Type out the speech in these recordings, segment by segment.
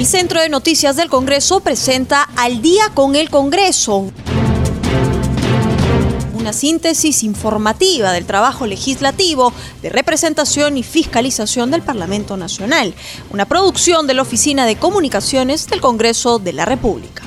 El Centro de Noticias del Congreso presenta Al día con el Congreso una síntesis informativa del trabajo legislativo de representación y fiscalización del Parlamento Nacional, una producción de la Oficina de Comunicaciones del Congreso de la República.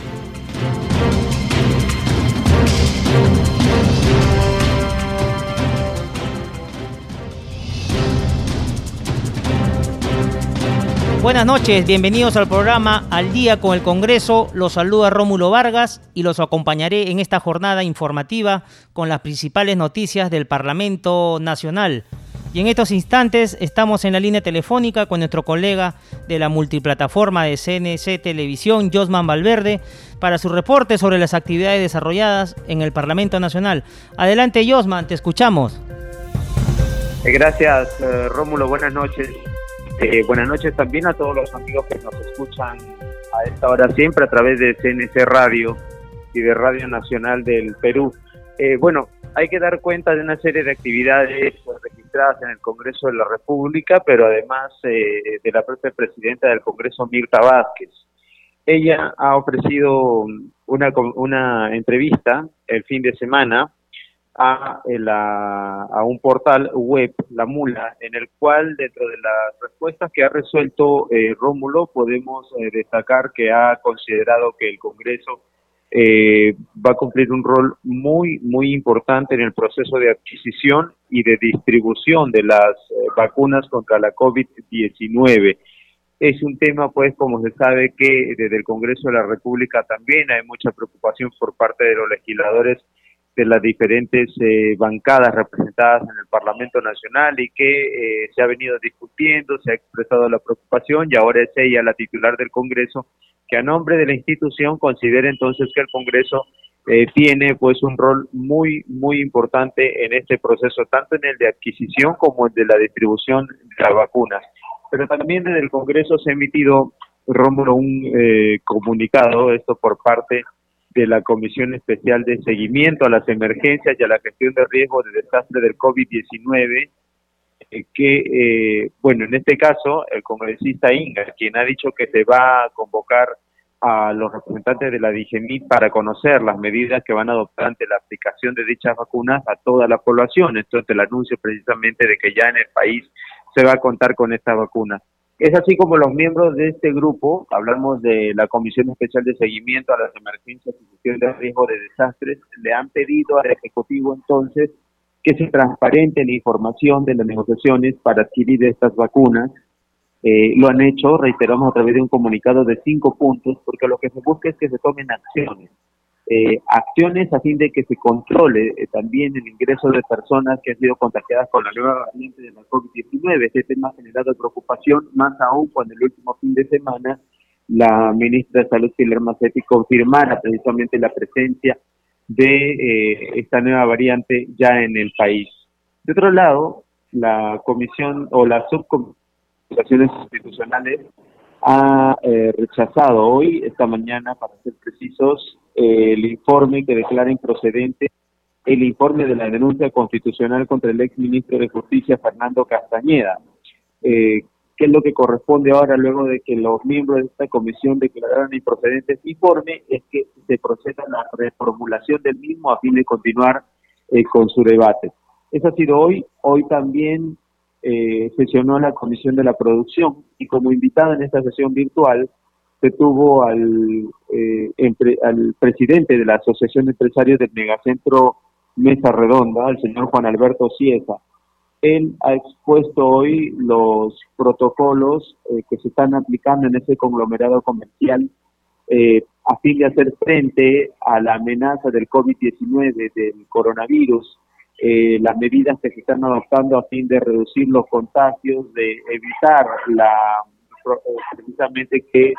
Buenas noches, bienvenidos al programa Al Día con el Congreso. Los saluda Rómulo Vargas y los acompañaré en esta jornada informativa con las principales noticias del Parlamento Nacional. Y en estos instantes estamos en la línea telefónica con nuestro colega de la multiplataforma de CNC Televisión, Josman Valverde, para su reporte sobre las actividades desarrolladas en el Parlamento Nacional. Adelante, Josman, te escuchamos. Gracias, eh, Rómulo. Buenas noches. Eh, buenas noches también a todos los amigos que nos escuchan a esta hora siempre a través de CNC Radio y de Radio Nacional del Perú. Eh, bueno, hay que dar cuenta de una serie de actividades registradas en el Congreso de la República, pero además eh, de la propia presidenta del Congreso, Mirta Vázquez. Ella ha ofrecido una, una entrevista el fin de semana a, a, un portal web, La Mula, en el cual dentro de las respuestas que ha resuelto eh, Rómulo podemos eh, destacar que ha considerado que el Congreso eh, va a cumplir un rol muy, muy importante en el proceso de adquisición y de distribución de las vacunas contra la COVID-19. Es un tema, pues, como se sabe, que desde el Congreso de la República también hay mucha preocupación por parte de los legisladores de las diferentes eh, bancadas representadas en el Parlamento Nacional y que eh, se ha venido discutiendo, se ha expresado la preocupación y ahora es ella la titular del Congreso que a nombre de la institución considera entonces que el Congreso eh, tiene pues un rol muy muy importante en este proceso tanto en el de adquisición como el de la distribución de las vacunas. Pero también desde el Congreso se ha emitido Rómulo un comunicado esto por parte de la Comisión Especial de Seguimiento a las Emergencias y a la Gestión de Riesgo de Desastre del COVID-19, eh, que, eh, bueno, en este caso, el congresista Inga, quien ha dicho que se va a convocar a los representantes de la DIGEMIT para conocer las medidas que van a adoptar ante la aplicación de dichas vacunas a toda la población. Entonces, el anuncio precisamente de que ya en el país se va a contar con estas vacunas. Es así como los miembros de este grupo, hablamos de la Comisión Especial de Seguimiento a las Emergencias y Gestión de Riesgo de Desastres, le han pedido al Ejecutivo entonces que se transparente la información de las negociaciones para adquirir estas vacunas. Eh, lo han hecho, reiteramos, a través de un comunicado de cinco puntos, porque lo que se busca es que se tomen acciones eh, acciones a fin de que se controle eh, también el ingreso de personas que han sido contagiadas con la nueva variante de la COVID-19. Este tema ha generado preocupación, más aún cuando el último fin de semana la ministra de Salud, Pilar Macetti, confirmara precisamente la presencia de eh, esta nueva variante ya en el país. De otro lado, la comisión o la subcomisión institucionales ha eh, rechazado hoy, esta mañana, para ser precisos, el informe que declara improcedente el informe de la denuncia constitucional contra el ex ministro de Justicia, Fernando Castañeda. Eh, ¿Qué es lo que corresponde ahora, luego de que los miembros de esta comisión declararon improcedente este informe? Es que se proceda a la reformulación del mismo a fin de continuar eh, con su debate. Eso ha sido hoy. Hoy también eh, sesionó la Comisión de la Producción y como invitado en esta sesión virtual se tuvo al, eh, al presidente de la Asociación de Empresarios del Megacentro Mesa Redonda, el señor Juan Alberto Cieza. Él ha expuesto hoy los protocolos eh, que se están aplicando en ese conglomerado comercial eh, a fin de hacer frente a la amenaza del COVID-19, del coronavirus, eh, las medidas que se están adoptando a fin de reducir los contagios, de evitar la eh, precisamente que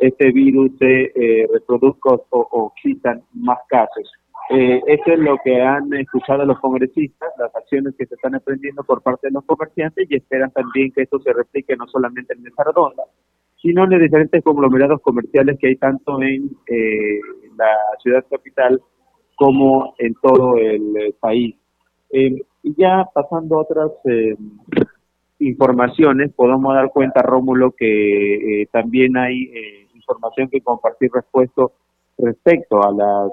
este virus se eh, reproduzca o, o, quitan más casos. Eh, esto es lo que han escuchado los congresistas, las acciones que se están emprendiendo por parte de los comerciantes y esperan también que esto se replique no solamente en Mesa Redonda, sino en los diferentes conglomerados comerciales que hay tanto en la ciudad capital como en todo el país. Y ya pasando a otras informaciones podemos dar cuenta, Rómulo, que también hay información que compartir respecto, respecto a las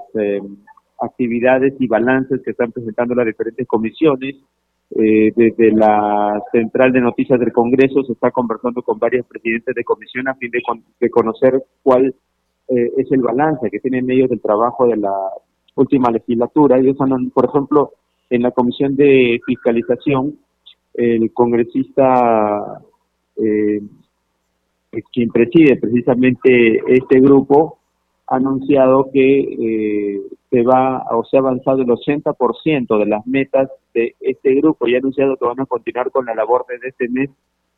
actividades y balances que están presentando las diferentes comisiones. Eh, desde la central de noticias del Congreso se está conversando con varios presidentes de comisión a fin de, conocer cuál eh, es el balance que tiene en medio del trabajo de la última legislatura. Ellos han, por ejemplo, en la comisión de fiscalización, el congresista eh, quien preside precisamente este grupo ha anunciado que eh, se va o se ha avanzado el 80% de las metas de este grupo y ha anunciado que van a continuar con la labor desde este mes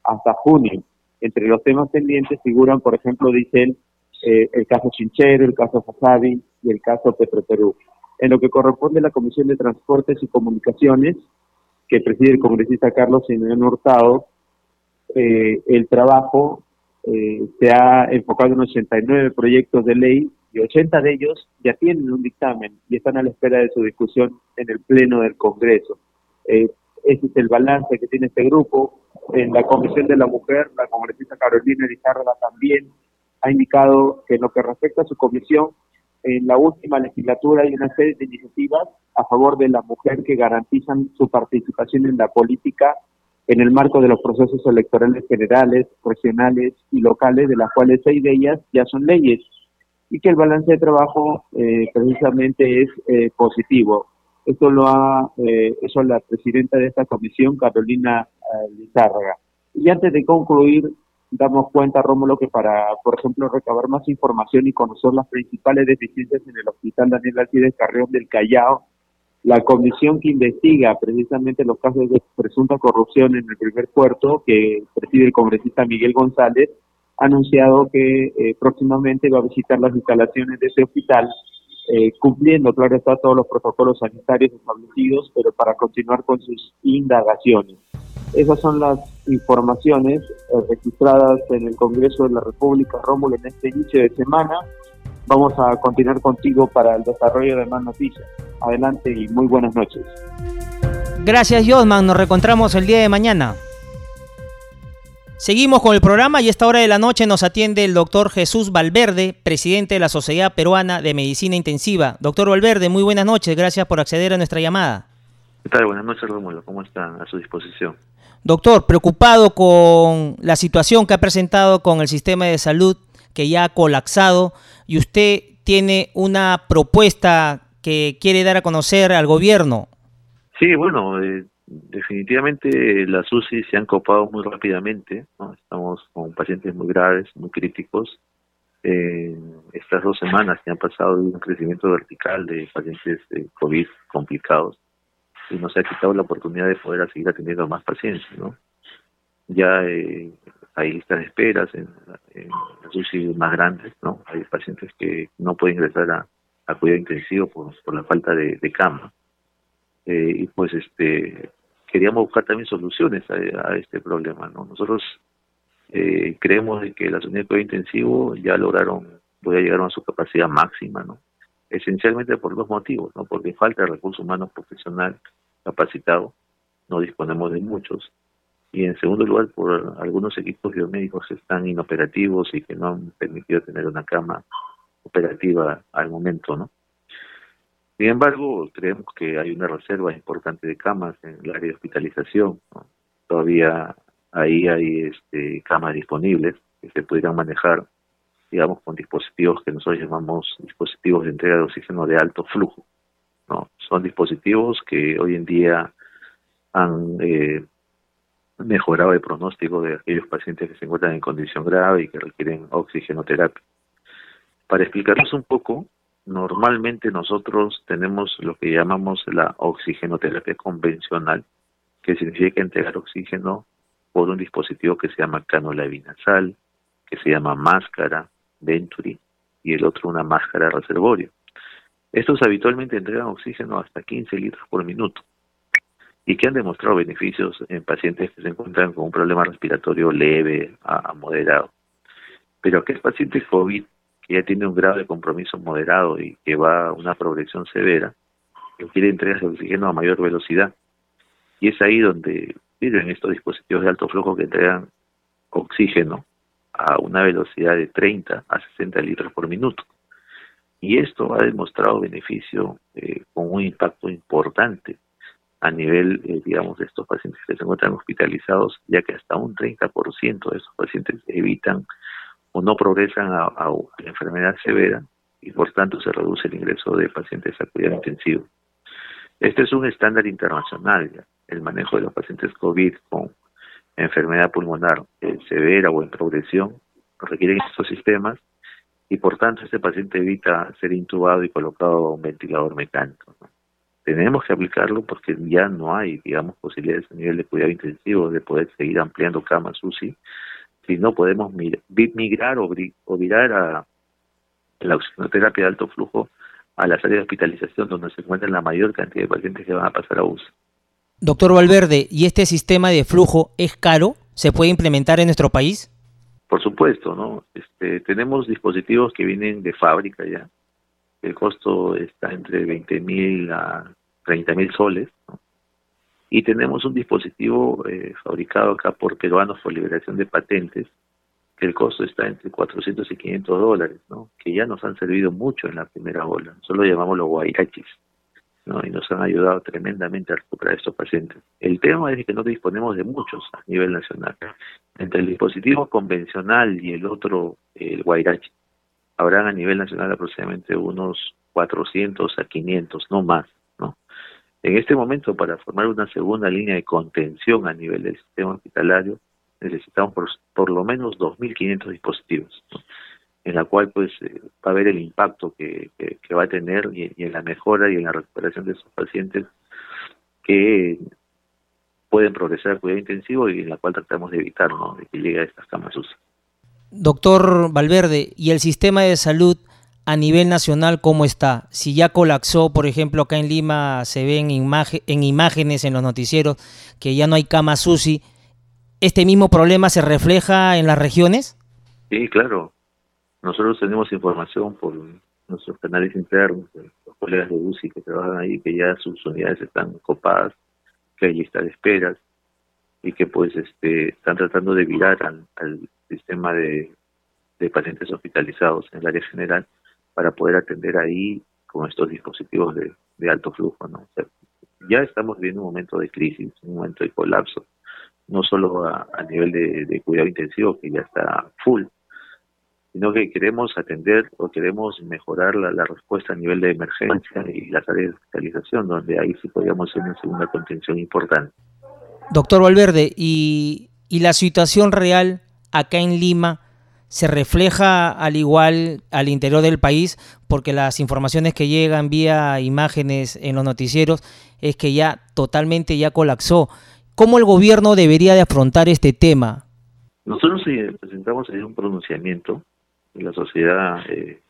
hasta junio. Entre los temas pendientes figuran, por ejemplo, dice eh, el caso Chinchero, el caso Fasabi y el caso Petroperú. En lo que corresponde a la Comisión de Transportes y Comunicaciones, que preside el congresista Carlos Simeón Hurtado, eh, el trabajo eh, se ha enfocado en 89 proyectos de ley y 80 de ellos ya tienen un dictamen y están a la espera de su discusión en el Pleno del Congreso. Eh, ese es el balance que tiene este grupo. En la Comisión de la Mujer, la congresista Carolina Lizárraga también ha indicado que en lo que respecta a su comisión, en la última legislatura hay una serie de iniciativas a favor de la mujer que garantizan su participación en la política en el marco de los procesos electorales generales, regionales y locales, de las cuales seis de ellas ya son leyes y que el balance de trabajo eh, precisamente es eh, positivo. Esto lo ha eh, eso la presidenta de esta comisión, Carolina Lizárraga. Y antes de concluir, damos cuenta, Rómulo, que para, por ejemplo, recabar más información y conocer las principales deficiencias en el Hospital Daniel Alcides Carrión del Callao, la comisión que investiga precisamente los casos de presunta corrupción en el primer puerto, que preside el congresista Miguel González, ha anunciado que eh, próximamente va a visitar las instalaciones de ese hospital, eh, cumpliendo, claro está, todos los protocolos sanitarios establecidos, pero para continuar con sus indagaciones. Esas son las informaciones eh, registradas en el Congreso de la República, Rómulo, en este inicio de semana. Vamos a continuar contigo para el desarrollo de más noticias. Adelante y muy buenas noches. Gracias, Josman. Nos reencontramos el día de mañana. Seguimos con el programa y a esta hora de la noche nos atiende el doctor Jesús Valverde, presidente de la Sociedad Peruana de Medicina Intensiva. Doctor Valverde, muy buenas noches, gracias por acceder a nuestra llamada. ¿Qué tal? Buenas noches, Rómulo, ¿cómo están? A su disposición. Doctor, preocupado con la situación que ha presentado con el sistema de salud que ya ha colapsado y usted tiene una propuesta que quiere dar a conocer al gobierno. Sí, bueno, eh, definitivamente las UCI se han copado muy rápidamente, estamos con pacientes muy graves, muy críticos. estas dos semanas que han pasado de un crecimiento vertical de pacientes de COVID complicados y nos ha quitado la oportunidad de poder seguir atendiendo a más pacientes. ¿no? Ya eh, hay listas de esperas en, las UCI más grandes, ¿no? hay pacientes que no pueden ingresar a, cuidado intensivo por, por la falta de, de cama. Eh, y pues este queríamos buscar también soluciones a, este problema. ¿no? Nosotros eh, creemos que las unidades de cuidado intensivo ya lograron, voy a llegar a su capacidad máxima, ¿no? esencialmente por dos motivos, ¿no? porque falta recurso humano profesional capacitado, no disponemos de muchos, y en segundo lugar por algunos equipos biomédicos que están inoperativos y que no han permitido tener una cama operativa al momento, ¿no? Sin embargo, creemos que hay una reserva importante de camas en el área de hospitalización. Todavía ahí hay este, camas disponibles que se pudieran manejar, digamos, con dispositivos que nosotros llamamos dispositivos de entrega de oxígeno de alto flujo. ¿No? Son dispositivos que hoy en día han eh, mejorado el pronóstico de aquellos pacientes que se encuentran en condición grave y que requieren oxigenoterapia. Para explicarles un poco, Normalmente nosotros tenemos lo que llamamos la oxigenoterapia convencional, que significa entregar oxígeno por un dispositivo que se llama cánula binasal, que se llama máscara, Venturi, y el otro una máscara reservorio. Estos habitualmente entregan oxígeno hasta 15 litros por minuto y que han demostrado beneficios en pacientes que se encuentran con un problema respiratorio leve a, moderado. Pero aquel paciente COVID que ya tiene un grado de compromiso moderado y que va a una progresión severa, que quiere entregar el oxígeno a mayor velocidad. Y es ahí donde sirven estos dispositivos de alto flujo que entregan oxígeno a una velocidad de 30 a 60 litros por minuto. Y esto ha demostrado beneficio eh, con un impacto importante a nivel, eh, digamos, de estos pacientes que se encuentran hospitalizados, ya que hasta un 30% de esos pacientes evitan o no progresan a, a, enfermedad severa y por tanto se reduce el ingreso de pacientes a cuidado intensivo. Este es un estándar internacional, el manejo de los pacientes COVID con enfermedad pulmonar eh, severa o en progresión requieren estos sistemas y por tanto este paciente evita ser intubado y colocado a un ventilador mecánico. Tenemos que aplicarlo porque ya no hay, digamos, posibilidades a nivel de cuidado intensivo de poder seguir ampliando camas UCI si no podemos migrar o, virar a la oxigenoterapia de alto flujo a las áreas de hospitalización donde se encuentran la mayor cantidad de pacientes que van a pasar a UCI. Doctor Valverde, ¿y este sistema de flujo es caro? ¿Se puede implementar en nuestro país? Por supuesto, ¿no? Este, tenemos dispositivos que vienen de fábrica ya. El costo está entre 20 mil a 30 mil soles. Y tenemos un dispositivo eh, fabricado acá por peruanos por liberación de patentes, que el costo está entre 400 y 500 dólares, ¿no? Que ya nos han servido mucho en la primera ola. Solo llamamos los guairachis. ¿No? y nos han ayudado tremendamente a recuperar estos pacientes. El tema es que no disponemos de muchos a nivel nacional. Entre el dispositivo convencional y el otro, el Guairachi, habrán a nivel nacional aproximadamente unos 400 a 500, no más. ¿no? En este momento, para formar una segunda línea de contención a nivel del sistema hospitalario, necesitamos por, por lo menos 2.500 dispositivos. En la cual pues eh, va a haber el impacto que, que, va a tener y, y, en la mejora y en la recuperación de esos pacientes que pueden progresar a cuidado intensivo y en la cual tratamos de evitar ¿no? de que llegue a estas camas UCI. Doctor Valverde, ¿y el sistema de salud a nivel nacional cómo está? Si ya colapsó, por ejemplo, acá en Lima se ven en imágenes en los noticieros que ya no hay camas UCI, ¿este mismo problema se refleja en las regiones? Sí, claro. Nosotros tenemos información por nuestros canales internos, los colegas de UCI que trabajan ahí, que ya sus unidades están copadas, que hay lista de esperas y que pues este están tratando de virar al, sistema de, pacientes hospitalizados en el área general para poder atender ahí con estos dispositivos de, alto flujo. ¿no? Ya estamos viviendo un momento de crisis, un momento de colapso, no solo a, nivel de cuidado intensivo, que ya está full, sino que queremos atender o queremos mejorar la, la, respuesta a nivel de emergencia y las áreas de hospitalización, donde ahí sí podríamos hacer una segunda contención importante. Doctor Valverde, ¿y, ¿y la situación real acá en Lima se refleja al igual al interior del país? Porque las informaciones que llegan vía imágenes en los noticieros es que ya totalmente ya colapsó. ¿Cómo el gobierno debería de afrontar este tema? Nosotros eh, presentamos ahí un pronunciamiento la sociedad eh,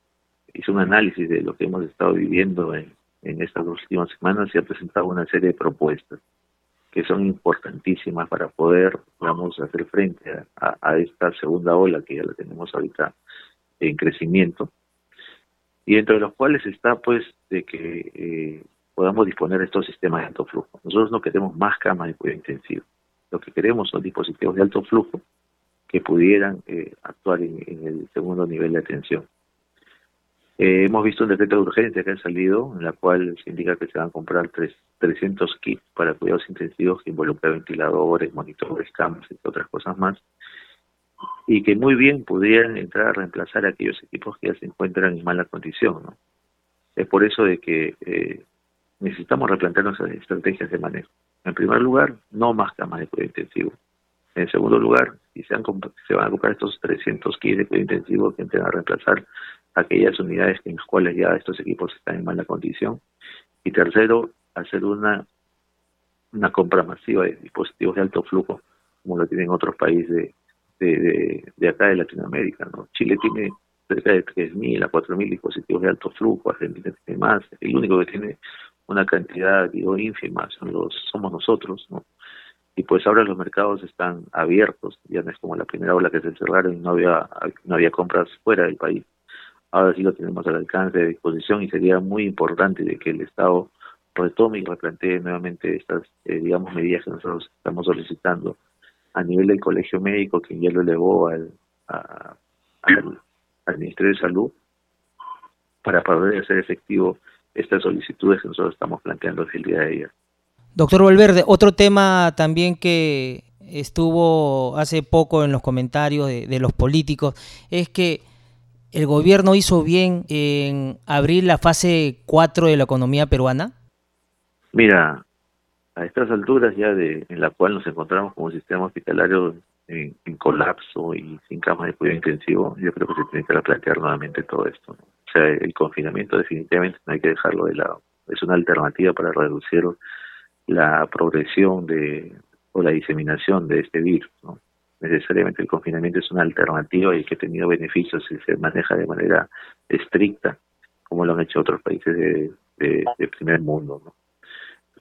hizo un análisis de lo que hemos estado viviendo en, estas últimas semanas y ha presentado una serie de propuestas que son importantísimas para poder, vamos, hacer frente a, esta segunda ola que ya la tenemos ahorita en crecimiento y entre los cuales está pues de que eh, podamos disponer de estos sistemas de alto flujo. Nosotros no queremos más camas de cuidado intensivo, lo que queremos son dispositivos de alto flujo que pudieran eh, actuar en, en, el segundo nivel de atención. Eh, hemos visto un decreto de urgencia que ha salido, en la cual se indica que se van a comprar tres, 300 kits para cuidados intensivos que involucran ventiladores, monitores, camas y otras cosas más, y que muy bien pudieran entrar a reemplazar aquellos equipos que ya se encuentran en mala condición. ¿no? Es por eso de que eh, necesitamos replantearnos estrategias de manejo. En primer lugar, no más camas de cuidado intensivo. En segundo lugar, si se, han, se van a comprar estos 300 kits de cuidado que entren a reemplazar aquellas unidades en las cuales ya estos equipos están en mala condición. Y tercero, hacer una, una compra masiva de dispositivos de alto flujo, como lo tienen otros países de, de acá de Latinoamérica. ¿no? Chile tiene cerca de 3.000 a 4.000 dispositivos de alto flujo, Argentina tiene más, el único que tiene una cantidad, digo, ínfima son los, somos nosotros, ¿no? Y pues ahora los mercados están abiertos, ya no es como la primera ola que se cerraron y no había, no había compras fuera del país. Ahora sí lo tenemos al alcance de disposición y sería muy importante de que el Estado retome y replantee nuevamente estas, eh, digamos, medidas que nosotros estamos solicitando a nivel del colegio médico, que ya lo elevó al, al, Ministerio de Salud, para poder hacer efectivo estas solicitudes que nosotros estamos planteando desde el día de ayer. Doctor Valverde, otro tema también que estuvo hace poco en los comentarios de, los políticos es que el gobierno hizo bien en abrir la fase 4 de la economía peruana. Mira, a estas alturas ya de en la cual nos encontramos como sistema hospitalario en, colapso y sin camas de cuidado intensivo, yo creo que se tiene que replantear nuevamente todo esto. O sea, el confinamiento definitivamente no hay que dejarlo de lado. Es una alternativa para reducir la progresión de o la diseminación de este virus. ¿no? Necesariamente el confinamiento es una alternativa y que ha tenido beneficios si se maneja de manera estricta, como lo han hecho otros países de, de primer mundo. ¿no?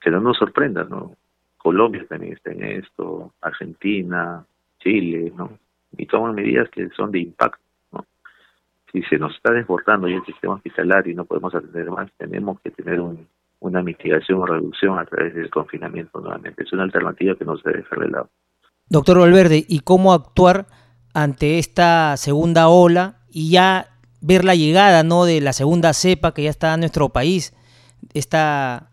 que no nos sorprenda, ¿no? Colombia también está en esto, Argentina, Chile, ¿no? Y toman medidas que son de impacto, ¿no? Si se nos está desbordando ya el sistema hospitalario y no podemos atender más, tenemos que tener una mitigación o reducción a través del confinamiento nuevamente. Es una alternativa que no se debe dejar de lado. Doctor Valverde, ¿y cómo actuar ante esta segunda ola y ya ver la llegada ¿no? de la segunda cepa que ya está en nuestro país? Esta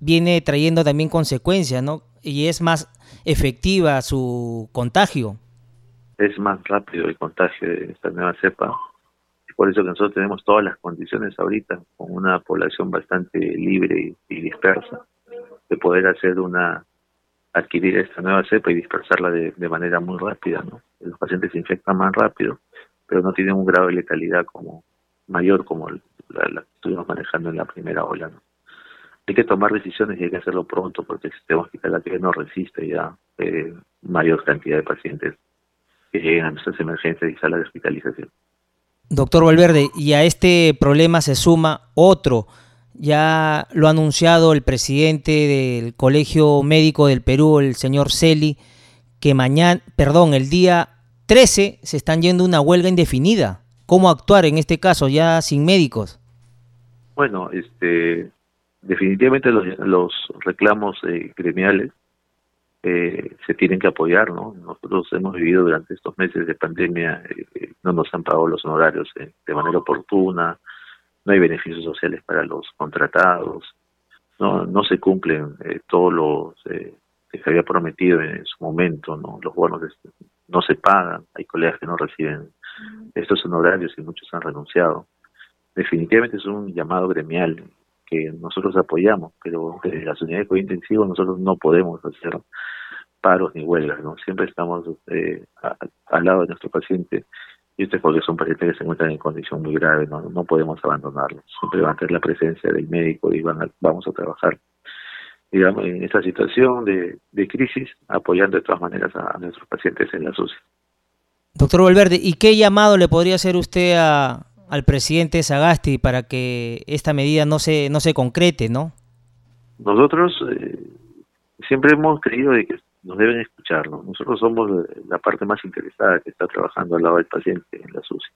viene trayendo también consecuencias, ¿no? Y es más efectiva su contagio. Es más rápido el contagio de esta nueva cepa. Por eso que nosotros tenemos todas las condiciones ahorita, con una población bastante libre y, dispersa, de poder hacer una adquirir esta nueva cepa y dispersarla de, manera muy rápida, ¿no? Los pacientes se infectan más rápido, pero no tienen un grado de letalidad como mayor como la, que estuvimos manejando en la primera ola, hay que tomar decisiones y hay que hacerlo pronto porque el sistema hospitalario no resiste ya eh, mayor cantidad de pacientes que lleguen a nuestras emergencias y salas de hospitalización. Doctor Valverde, y a este problema se suma otro. Ya lo ha anunciado el presidente del Colegio Médico del Perú, el señor Celi, que mañana, perdón, el día 13 se están yendo una huelga indefinida. ¿Cómo actuar en este caso ya sin médicos? Bueno, este definitivamente los, reclamos eh, gremiales eh, se tienen que apoyar, ¿no? Nosotros hemos vivido durante estos meses de pandemia, eh, no nos han pagado los honorarios de manera oportuna, no hay beneficios sociales para los contratados, no, no se cumplen todos los que se había prometido en su momento, ¿no? Los bonos no se pagan, hay colegas que no reciben estos honorarios y muchos han renunciado. Definitivamente es un llamado gremial que nosotros apoyamos, pero desde las unidades de cuidado intensivo nosotros no podemos hacer paros ni huelgas, ¿no? Siempre estamos eh, al lado de nuestro paciente y esto es porque son pacientes que se encuentran en condición muy grave, no, no podemos abandonarlos. Siempre van a tener la presencia del médico y van vamos a trabajar digamos, en esta situación de, de crisis, apoyando de todas maneras a, nuestros pacientes en la SUSI. Doctor Valverde, ¿y qué llamado le podría hacer usted a, al presidente Sagasti para que esta medida no se no se concrete, ¿no? Nosotros eh, siempre hemos creído de que nos deben escuchar, ¿no? Nosotros somos la parte más interesada que está trabajando al lado del paciente en la SUSI.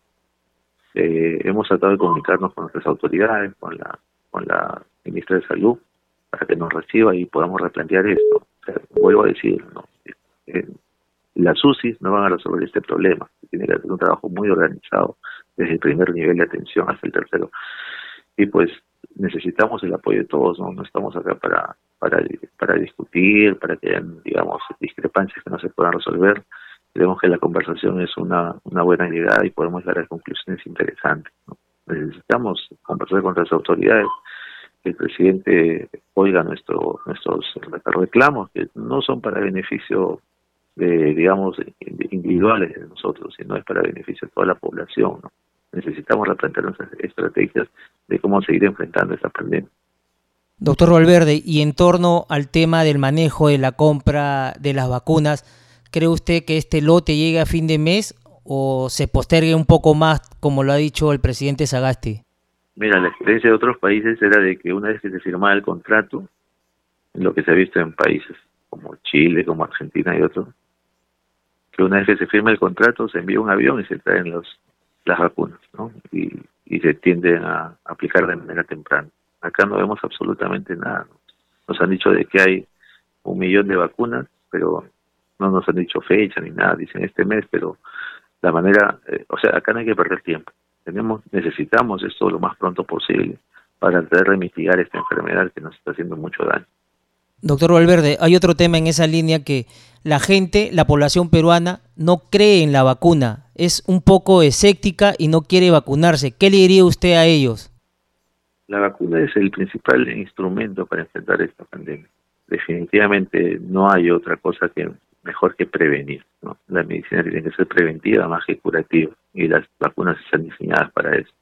Eh, hemos tratado de comunicarnos con nuestras autoridades, con la con la ministra de Salud, para que nos reciba y podamos replantear esto. vuelvo a decir, ¿no? Eh, las UCI no van a resolver este problema. Tiene que hacer un trabajo muy organizado desde el primer nivel de atención hasta el tercero. Y pues necesitamos el apoyo de todos, no, estamos acá para, para, para discutir, para que hayan, digamos, discrepancias que no se puedan resolver. Creemos que la conversación es una, una buena llegada y podemos dar a conclusiones interesantes. Necesitamos conversar con las autoridades, que el presidente oiga nuestro, nuestros reclamos, que no son para beneficio de, digamos, individuales de nosotros, sino es para beneficio de toda la población. Necesitamos replantear nuestras estrategias de cómo seguir enfrentando esta pandemia. Doctor Valverde, y en torno al tema del manejo de la compra de las vacunas, ¿cree usted que este lote llegue a fin de mes o se postergue un poco más, como lo ha dicho el presidente Sagasti? Mira, la experiencia de otros países era de que una vez que se firmaba el contrato, lo que se ha visto en países como Chile, como Argentina y otros, que una vez que se firma el contrato se envía un avión y se traen los las vacunas, ¿no? Y, y se tienden a aplicar de manera temprana. Acá no vemos absolutamente nada. Nos han dicho de que hay un millón de vacunas, pero no nos han dicho fecha ni nada, dicen este mes, pero la manera, eh, o sea, acá no hay que perder tiempo. Tenemos, necesitamos esto lo más pronto posible para tratar de mitigar esta enfermedad que nos está haciendo mucho daño. Doctor Valverde, hay otro tema en esa línea que la gente, la población peruana, no cree en la vacuna, es un poco escéptica y no quiere vacunarse. ¿Qué le diría usted a ellos? La vacuna es el principal instrumento para enfrentar esta pandemia. Definitivamente no hay otra cosa que mejor que prevenir. ¿no? La medicina tiene que ser preventiva más que curativa y las vacunas están diseñadas para eso.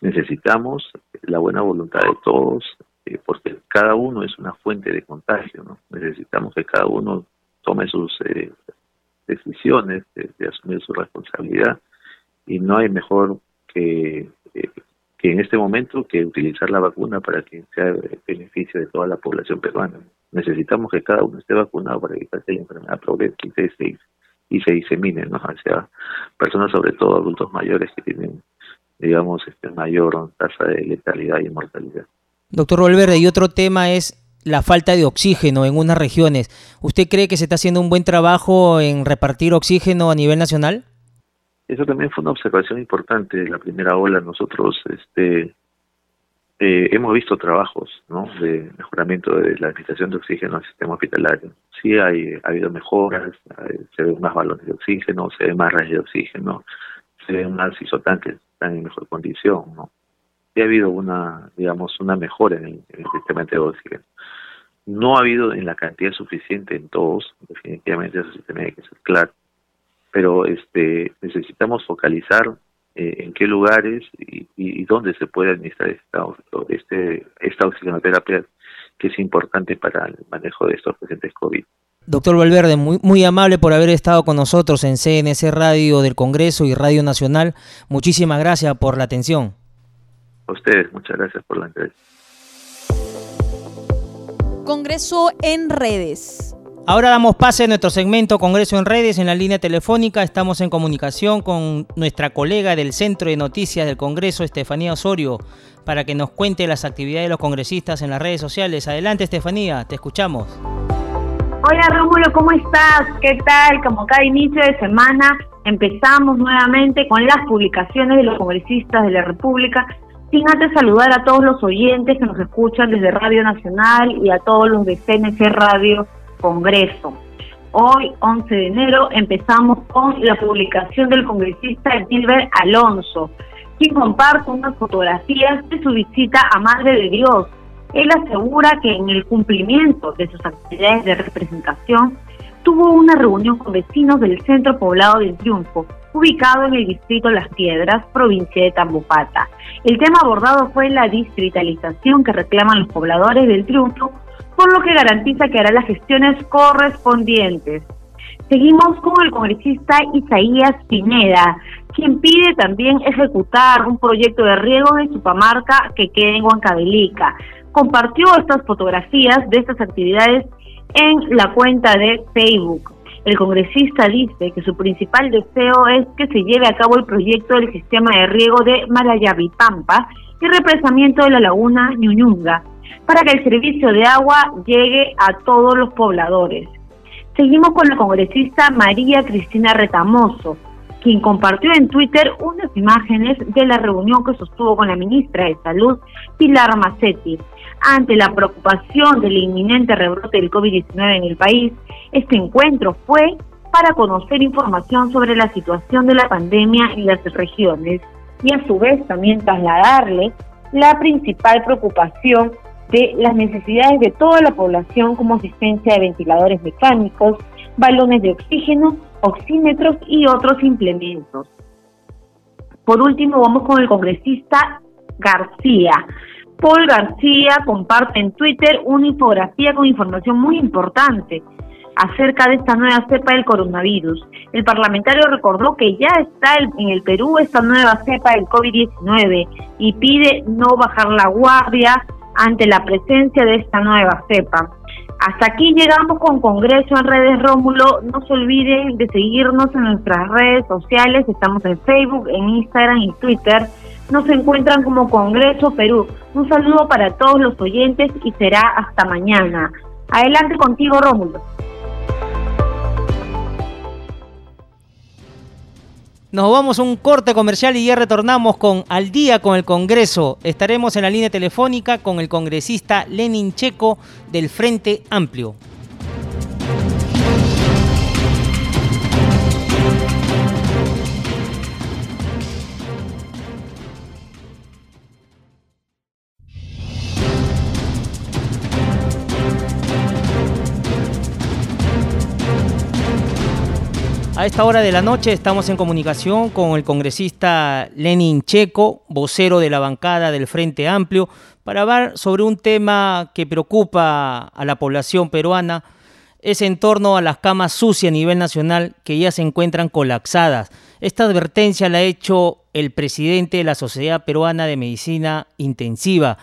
Necesitamos la buena voluntad de todos, eh, porque cada uno es una fuente de contagio, ¿no? Necesitamos que cada uno tome sus eh, decisiones de, asumir su responsabilidad y no hay mejor que, eh, que en este momento que utilizar la vacuna para que sea beneficio de toda la población peruana. Necesitamos que cada uno esté vacunado para evitar que la enfermedad progrese y se, y se disemine ¿no? hacia personas, sobre todo adultos mayores que tienen, digamos, este mayor tasa de letalidad y mortalidad. Doctor Valverde, y otro tema es la falta de oxígeno en unas regiones. ¿Usted cree que se está haciendo un buen trabajo en repartir oxígeno a nivel nacional? Eso también fue una observación importante la primera ola. Nosotros este, eh, hemos visto trabajos ¿no? de mejoramiento de la administración de oxígeno al sistema hospitalario. Sí hay, ha habido mejoras, se ven más balones de oxígeno, se ven más rayos de oxígeno, se ven más isotanques, están en mejor condición. ¿no? sí ha habido una, digamos, una mejora en el, sistema de oxígeno. No ha habido en la cantidad suficiente en todos, definitivamente eso sí tiene que ser claro, pero este necesitamos focalizar eh, en qué lugares y, dónde se puede administrar esta, este, esta oxigenoterapia que es importante para el manejo de estos pacientes COVID. Doctor Valverde, muy, muy amable por haber estado con nosotros en CNC Radio del Congreso y Radio Nacional. Muchísimas gracias por la atención. A ustedes, muchas gracias por la entrevista. Congreso en redes. Ahora damos pase a nuestro segmento Congreso en redes en la línea telefónica. Estamos en comunicación con nuestra colega del Centro de Noticias del Congreso, Estefanía Osorio, para que nos cuente las actividades de los congresistas en las redes sociales. Adelante, Estefanía, te escuchamos. Hola Rómulo, ¿cómo estás? ¿Qué tal? Como cada inicio de semana empezamos nuevamente con las publicaciones de los congresistas de la República sin antes saludar a todos los oyentes que nos escuchan desde Radio Nacional y a todos los de CNC Radio Congreso. Hoy, 11 de enero, empezamos con la publicación del congresista Gilbert Alonso, quien comparte unas fotografías de su visita a Madre de Dios. Él asegura que en el cumplimiento de sus actividades de representación, tuvo una reunión con vecinos del centro poblado del Triunfo, ubicado en el distrito Las Piedras, provincia de Tambopata. El tema abordado fue la distritalización que reclaman los pobladores del Triunfo, por lo que garantiza que hará las gestiones correspondientes. Seguimos con el congresista Isaías Pineda, quien pide también ejecutar un proyecto de riego de Chupamarca que quede en Huancavelica. Compartió estas fotografías de estas actividades en la cuenta de Facebook. El congresista dice que su principal deseo es que se lleve a cabo el proyecto del sistema de riego de Marayavipampa y represamiento de la laguna Ñuñunga, para que el servicio de agua llegue a todos los pobladores. Seguimos con la congresista María Cristina Retamoso, quien compartió en Twitter unas imágenes de la reunión que sostuvo con la ministra de Salud, Pilar Macetti. Ante la preocupación del inminente rebrote del COVID-19 en el país, este encuentro fue para conocer información sobre la situación de la pandemia en las regiones y a su vez también trasladarle la principal preocupación de las necesidades de toda la población como asistencia de ventiladores mecánicos, balones de oxígeno, oxímetros y otros implementos. Por último, vamos con el congresista García. Paul García comparte en Twitter una infografía con información muy importante acerca de esta nueva cepa del coronavirus. El parlamentario recordó que ya está en el Perú esta nueva cepa del COVID-19 y pide no bajar la guardia ante la presencia de esta nueva cepa. Hasta aquí llegamos con Congreso en redes Rómulo. No se olviden de seguirnos en nuestras redes sociales. Estamos en Facebook, en Instagram y Twitter nos encuentran como Congreso Perú. Un saludo para todos los oyentes y será hasta mañana. Adelante contigo, Rómulo. Nos vamos a un corte comercial y ya retornamos con Al día con el Congreso. Estaremos en la línea telefónica con el congresista Lenin Checo del Frente Amplio. A esta hora de la noche estamos en comunicación con el congresista Lenin Checo, vocero de la bancada del Frente Amplio, para hablar sobre un tema que preocupa a la población peruana, es en torno a las camas sucias a nivel nacional que ya se encuentran colapsadas. Esta advertencia la ha hecho el presidente de la Sociedad Peruana de Medicina Intensiva.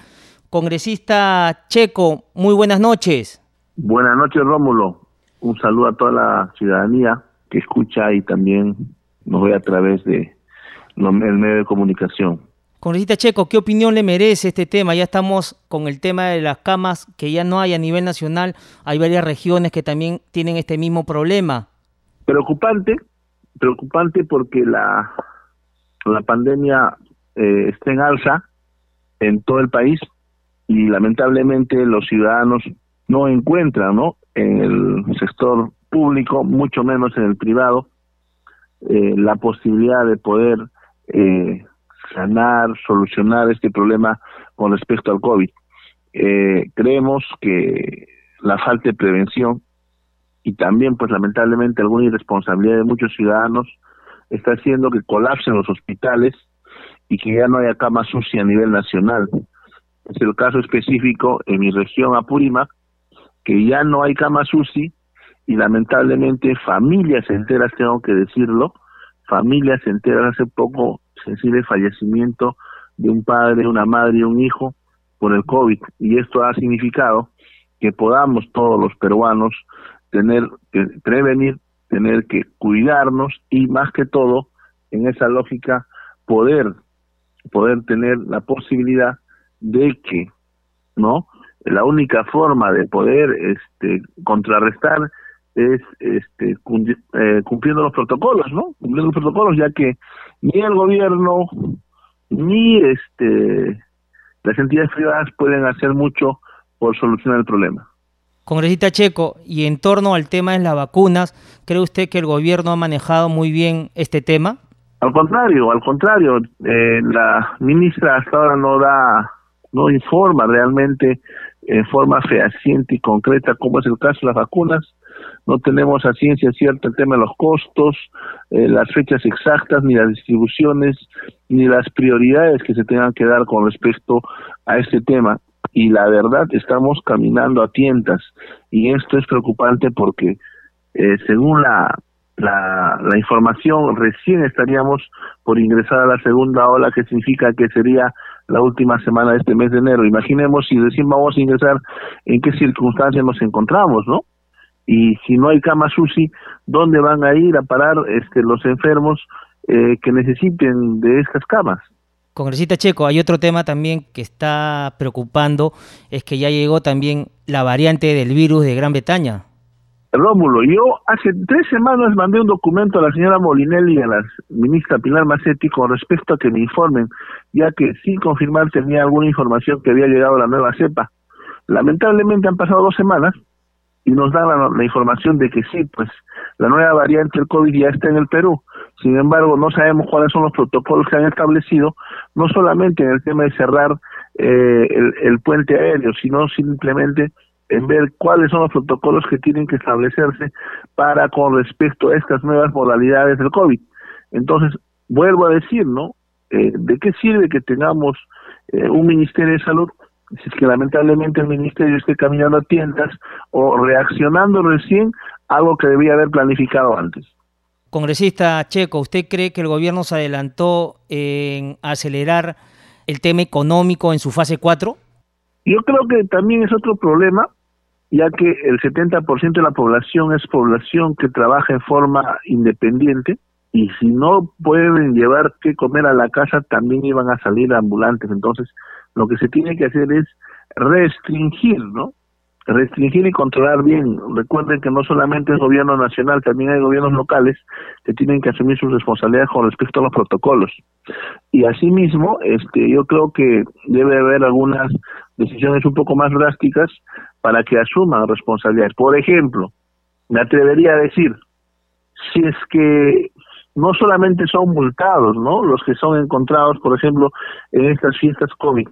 Congresista Checo, muy buenas noches. Buenas noches, Rómulo. Un saludo a toda la ciudadanía que escucha y también nos ve a través de el medio de comunicación. Congresista Checo, ¿qué opinión le merece este tema? Ya estamos con el tema de las camas que ya no hay a nivel nacional. Hay varias regiones que también tienen este mismo problema. Preocupante, preocupante porque la, la pandemia eh, está en alza en todo el país y lamentablemente los ciudadanos no encuentran ¿no? en el sector público, mucho menos en el privado, eh, la posibilidad de poder eh, sanar, solucionar este problema con respecto al COVID. Eh, creemos que la falta de prevención y también, pues lamentablemente, alguna irresponsabilidad de muchos ciudadanos está haciendo que colapsen los hospitales y que ya no haya cama sucia a nivel nacional. Es el caso específico en mi región Apurímac, que ya no hay cama sucia y lamentablemente familias enteras, tengo que decirlo, familias enteras, hace poco sensible fallecimiento de un padre, una madre y un hijo por el COVID y esto ha significado que podamos todos los peruanos tener que prevenir, tener que cuidarnos y más que todo en esa lógica poder poder tener la posibilidad de que no la única forma de poder este contrarrestar es este eh, cumpliendo los protocolos, ¿no? Cumpliendo los protocolos, ya que ni el gobierno ni este las entidades privadas pueden hacer mucho por solucionar el problema. Congresista Checo, y en torno al tema de las vacunas, ¿cree usted que el gobierno ha manejado muy bien este tema? Al contrario, al contrario, eh, la ministra hasta ahora no da, no informa realmente en forma fehaciente y concreta cómo es el caso de las vacunas no tenemos a ciencia cierta el tema de los costos, eh, las fechas exactas, ni las distribuciones, ni las prioridades que se tengan que dar con respecto a este tema. Y la verdad, estamos caminando a tientas y esto es preocupante porque eh, según la, la, la información, recién estaríamos por ingresar a la segunda ola, que significa que sería la última semana de este mes de enero. Imaginemos si recién vamos a ingresar, en qué circunstancias nos encontramos, ¿no? Y si no hay camas UCI, ¿dónde van a ir a parar este, los enfermos eh, que necesiten de estas camas? Congresista Checo, hay otro tema también que está preocupando, es que ya llegó también la variante del virus de Gran Bretaña. Rómulo, yo hace tres semanas mandé un documento a la señora Molinelli y a la ministra Pilar Macetti con respecto a que me informen, ya que sin confirmar tenía alguna información que había llegado a la nueva cepa. Lamentablemente han pasado dos semanas y nos dan la, información de que sí, pues la nueva variante del COVID ya está en el Perú. Sin embargo, no sabemos cuáles son los protocolos que han establecido, no solamente en el tema de cerrar eh, el, el puente aéreo, sino simplemente en ver cuáles son los protocolos que tienen que establecerse para con respecto a estas nuevas modalidades del COVID. Entonces, vuelvo a decir, ¿no? Eh, ¿De qué sirve que tengamos eh, un Ministerio de Salud si es que lamentablemente el ministerio esté caminando a tientas o reaccionando recién algo que debía haber planificado antes. Congresista Checo, ¿usted cree que el gobierno se adelantó en acelerar el tema económico en su fase 4? Yo creo que también es otro problema, ya que el 70% de la población es población que trabaja en forma independiente y si no pueden llevar qué comer a la casa, también iban a salir ambulantes. Entonces, lo que se tiene que hacer es restringir, ¿no? Restringir y controlar bien. Recuerden que no solamente es gobierno nacional, también hay gobiernos locales que tienen que asumir sus responsabilidades con respecto a los protocolos. Y asimismo, este, yo creo que debe haber algunas decisiones un poco más drásticas para que asuman responsabilidades. Por ejemplo, me atrevería a decir, si es que no solamente son multados, ¿no? Los que son encontrados, por ejemplo, en estas fiestas COVID,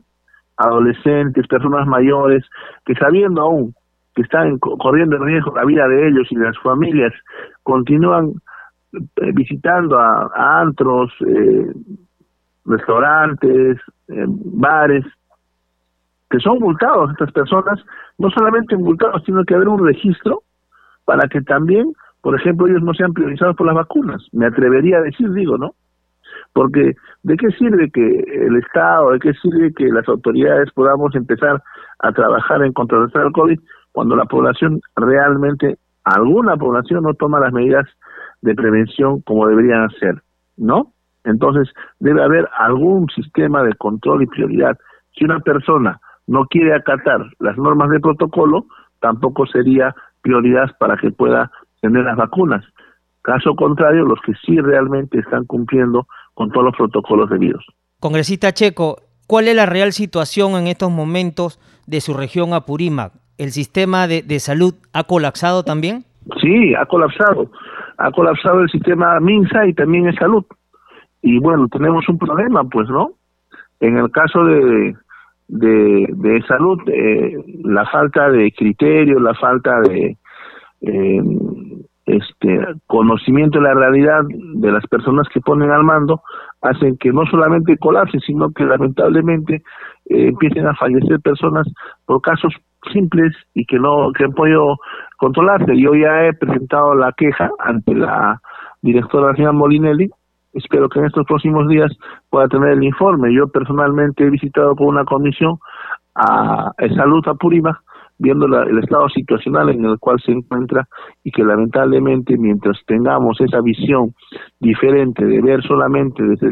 adolescentes, personas mayores, que sabiendo aún que están corriendo en riesgo la vida de ellos y de las familias, continúan eh, visitando a, antros, eh, restaurantes, eh, bares, que son multados estas personas, no solamente multados, sino que haber un registro para que también por ejemplo, ellos no sean priorizados por las vacunas. Me atrevería a decir, digo, ¿no? Porque ¿de qué sirve que el Estado, de qué sirve que las autoridades podamos empezar a trabajar en contrarrestar el COVID cuando la población realmente, alguna población no toma las medidas de prevención como deberían hacer, ¿no? Entonces, debe haber algún sistema de control y prioridad. Si una persona no quiere acatar las normas de protocolo, tampoco sería prioridad para que pueda tener las vacunas. Caso contrario, los que sí realmente están cumpliendo con todos los protocolos debidos. Congresista Checo, ¿cuál es la real situación en estos momentos de su región Apurímac? ¿El sistema de, de salud ha colapsado también? Sí, ha colapsado. Ha colapsado el sistema MINSA y también en salud. Y bueno, tenemos un problema, pues, ¿no? En el caso de, de, de salud, eh, la falta de criterio, la falta de, eh, este conocimiento de la realidad de las personas que ponen al mando hacen que no solamente colapse, sino que lamentablemente eh, empiecen a fallecer personas por casos simples y que no que han podido controlarse. Yo ya he presentado la queja ante la directora señora Molinelli. Espero que en estos próximos días pueda tener el informe. Yo personalmente he visitado con una comisión a, Salud a Viendo el estado situacional en el cual se encuentra y que lamentablemente mientras tengamos esa visión diferente de ver solamente desde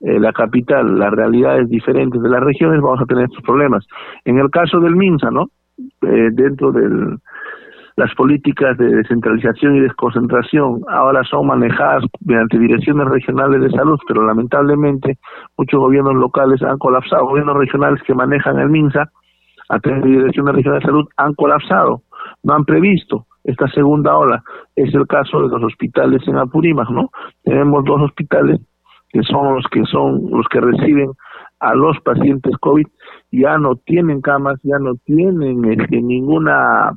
eh, la capital las realidades diferentes de las regiones, vamos a tener estos problemas. En el caso del MINSA, ¿no? Eh, dentro de las políticas de descentralización y desconcentración ahora son manejadas mediante direcciones regionales de salud, pero lamentablemente muchos gobiernos locales han colapsado, gobiernos regionales que manejan el MINSA a través de Dirección Regional de Salud han colapsado, no han previsto esta segunda ola. Es el caso de los hospitales en Apurímac, ¿no? Tenemos dos hospitales que son los que son los que reciben a los pacientes COVID, ya no tienen camas, ya no tienen este, ninguna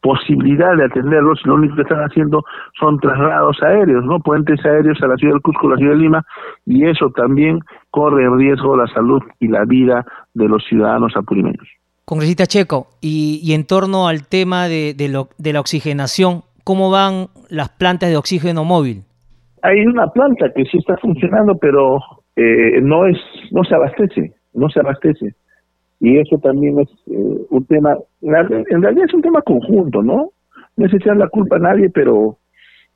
posibilidad de atenderlos, lo único que están haciendo son traslados aéreos, ¿no? Puentes aéreos a la ciudad del Cusco, a la ciudad de Lima, y eso también corre en riesgo la salud y la vida de los ciudadanos apurimeños. Congresista Checo, y, en torno al tema de, de, la oxigenación, ¿cómo van las plantas de oxígeno móvil? Hay una planta que sí está funcionando, pero eh, no es, no se abastece, no se abastece y eso también es eh, un tema, en realidad es un tema conjunto, ¿no? No es echar la culpa a nadie, pero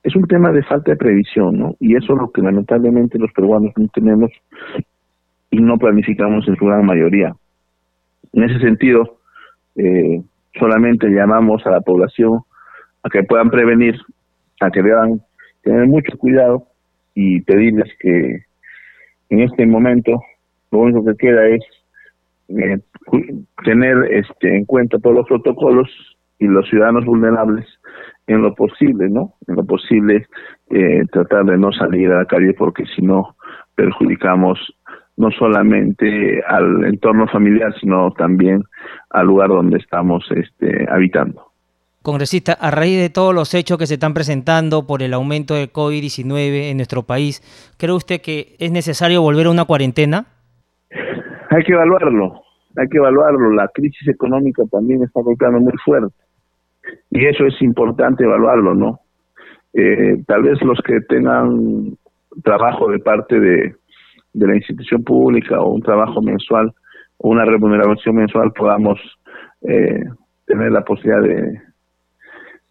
es un tema de falta de previsión, ¿no? Y eso es lo que lamentablemente los peruanos no tenemos y no planificamos en su gran mayoría. En ese sentido, eh, solamente llamamos a la población a que puedan prevenir, a que deban tener mucho cuidado y pedirles que en este momento lo único que queda es eh, tener este en cuenta todos los protocolos y los ciudadanos vulnerables en lo posible, ¿no? En lo posible eh, tratar de no salir a la calle porque si no perjudicamos no solamente al entorno familiar, sino también al lugar donde estamos este, habitando. Congresista, a raíz de todos los hechos que se están presentando por el aumento de COVID-19 en nuestro país, ¿cree usted que es necesario volver a una cuarentena? Hay que evaluarlo, hay que evaluarlo. La crisis económica también está golpeando muy fuerte y eso es importante evaluarlo, ¿no? Eh, tal vez los que tengan trabajo de parte de, de la institución pública o un trabajo mensual o una remuneración mensual podamos eh, tener la posibilidad de,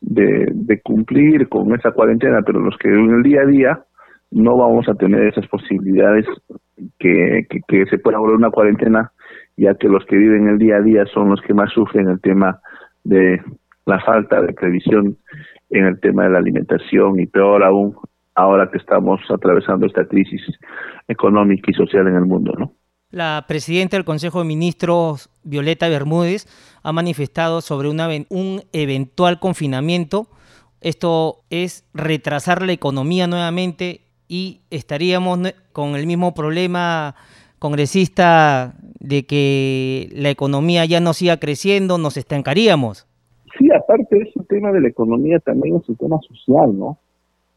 de, de, cumplir con esa cuarentena, pero los que en el día a día no vamos a tener esas posibilidades que, se pueda volver una cuarentena, ya que los que viven el día a día son los que más sufren el tema de la falta de previsión en el tema de la alimentación y peor aún ahora que estamos atravesando esta crisis económica y social en el mundo, ¿no? La presidenta del Consejo de Ministros, Violeta Bermúdez, ha manifestado sobre una, un eventual confinamiento. Esto es retrasar la economía nuevamente y estaríamos con el mismo problema congresista de que la economía ya no siga creciendo, nos estancaríamos. Sí, aparte de ese tema de la economía también es un tema social, ¿no?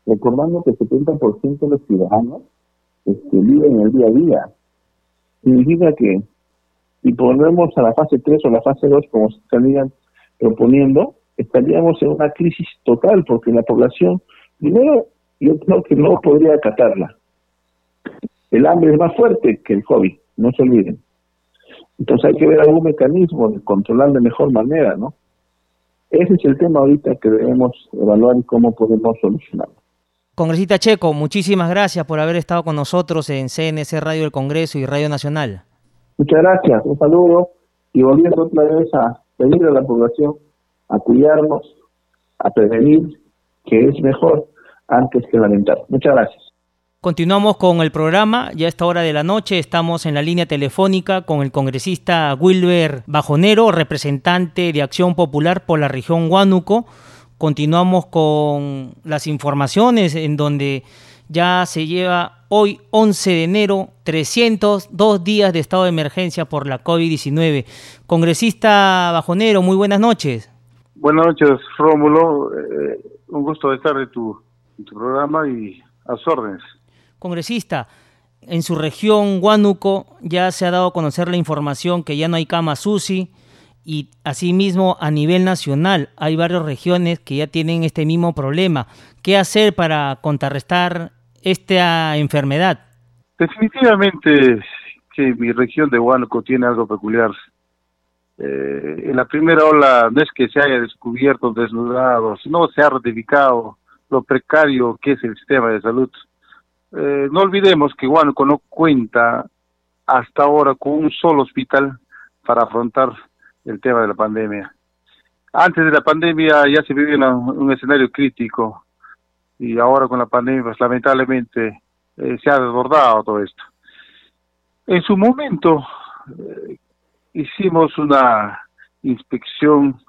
Recordando que el 70% de los ciudadanos este, viven el día a día. Significa que si ponemos a la fase 3 o la fase 2, como se estarían proponiendo, estaríamos en una crisis total, porque la población, primero, yo creo que no podría acatarla. El hambre es más fuerte que el COVID, no se olviden. Entonces hay que ver algún mecanismo de controlar de mejor manera, ¿no? Ese es el tema ahorita que debemos evaluar y cómo podemos solucionarlo. Congresista Checo, muchísimas gracias por haber estado con nosotros en CNC Radio del Congreso y Radio Nacional. Muchas gracias, un saludo y volviendo otra vez a pedir a la población a cuidarnos, a prevenir, que es mejor antes que lamentar. Muchas gracias. Continuamos con el programa, ya a esta hora de la noche estamos en la línea telefónica con el congresista Wilber Bajonero, representante de Acción Popular por la región Huánuco. Continuamos con las informaciones en donde ya se lleva hoy 11 de enero 302 días de estado de emergencia por la COVID-19. Congresista Bajonero, muy buenas noches. Buenas noches, Rómulo. Eh, un gusto estar en tu, en tu programa y a sus órdenes. Congresista, en su región, Huánuco, ya se ha dado a conocer la información que ya no hay camas UCI y asimismo a nivel nacional hay varias regiones que ya tienen este mismo problema. ¿Qué hacer para contrarrestar esta enfermedad? Definitivamente que mi región de Huánuco tiene algo peculiar. Eh, en la primera ola no es que se haya descubierto desnudado, sino se ha ratificado lo precario que es el sistema de salud. Eh, no olvidemos que Huánuco no cuenta hasta ahora con un solo hospital para afrontar el tema de la pandemia. Antes de la pandemia ya se vivía un escenario crítico y ahora con la pandemia pues lamentablemente eh, se ha desbordado todo esto. En su momento eh, hicimos una inspección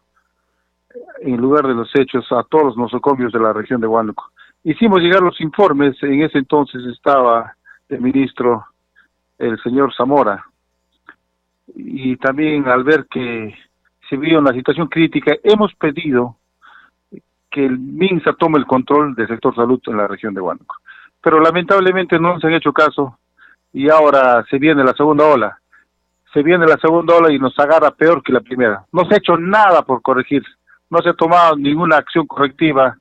en lugar de los hechos a todos los nosocomios de la región de Huánuco. Hicimos llegar los informes, en ese entonces estaba el ministro, el señor Zamora, y también al ver que se vio una situación crítica, hemos pedido que el MINSA tome el control del sector salud en la región de Huánuco. Pero lamentablemente no se han hecho caso y ahora se viene la segunda ola se viene la segunda ola y nos agarra peor que la primera. No se ha hecho nada por corregir, no se ha tomado ninguna acción correctiva